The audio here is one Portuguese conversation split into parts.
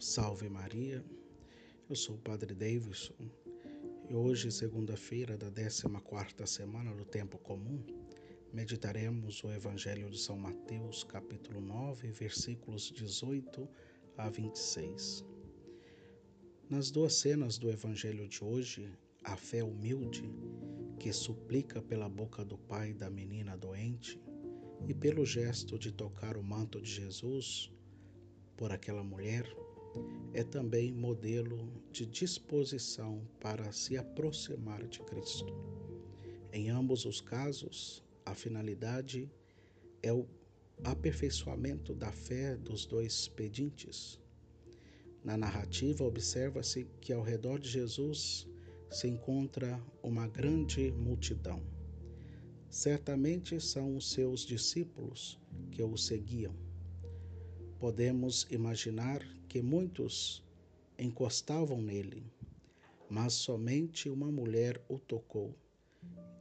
Salve Maria, eu sou o Padre Davidson e hoje, segunda-feira da 14 semana do Tempo Comum, meditaremos o Evangelho de São Mateus, capítulo 9, versículos 18 a 26. Nas duas cenas do Evangelho de hoje, a fé humilde, que suplica pela boca do pai da menina doente, e pelo gesto de tocar o manto de Jesus por aquela mulher, é também modelo de disposição para se aproximar de Cristo. Em ambos os casos, a finalidade é o aperfeiçoamento da fé dos dois pedintes. Na narrativa, observa-se que ao redor de Jesus se encontra uma grande multidão. Certamente são os seus discípulos que o seguiam. Podemos imaginar que muitos encostavam nele, mas somente uma mulher o tocou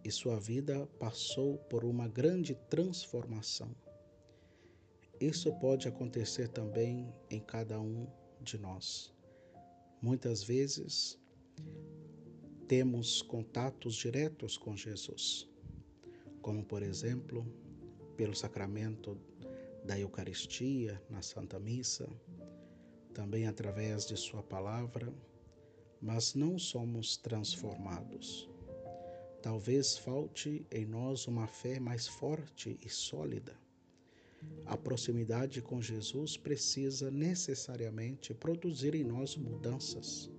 e sua vida passou por uma grande transformação. Isso pode acontecer também em cada um de nós. Muitas vezes temos contatos diretos com Jesus, como por exemplo, pelo sacramento da Eucaristia na Santa Missa, também através de Sua palavra, mas não somos transformados. Talvez falte em nós uma fé mais forte e sólida. A proximidade com Jesus precisa necessariamente produzir em nós mudanças.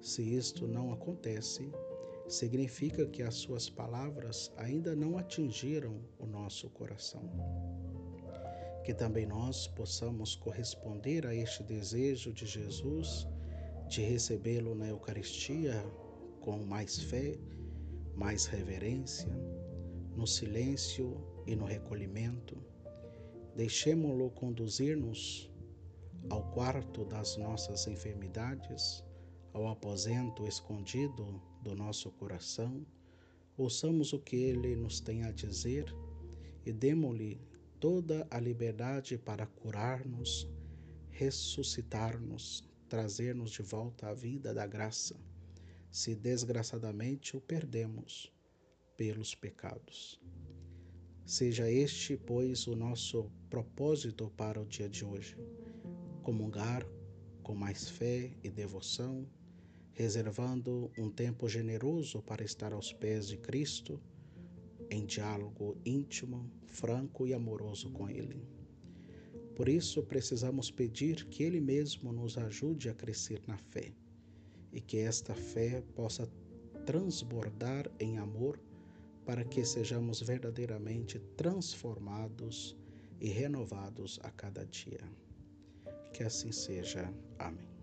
Se isto não acontece, significa que as suas palavras ainda não atingiram o nosso coração que também nós possamos corresponder a este desejo de Jesus de recebê-lo na Eucaristia com mais fé, mais reverência, no silêncio e no recolhimento. Deixemo-lo conduzir-nos ao quarto das nossas enfermidades, ao aposento escondido do nosso coração. Ouçamos o que ele nos tem a dizer e demo-lhe toda a liberdade para curar-nos, ressuscitar-nos, trazer-nos de volta à vida da graça, se desgraçadamente o perdemos pelos pecados. Seja este, pois, o nosso propósito para o dia de hoje: comungar com mais fé e devoção, reservando um tempo generoso para estar aos pés de Cristo em diálogo íntimo, franco e amoroso com Ele. Por isso, precisamos pedir que Ele mesmo nos ajude a crescer na fé e que esta fé possa transbordar em amor para que sejamos verdadeiramente transformados e renovados a cada dia. Que assim seja. Amém.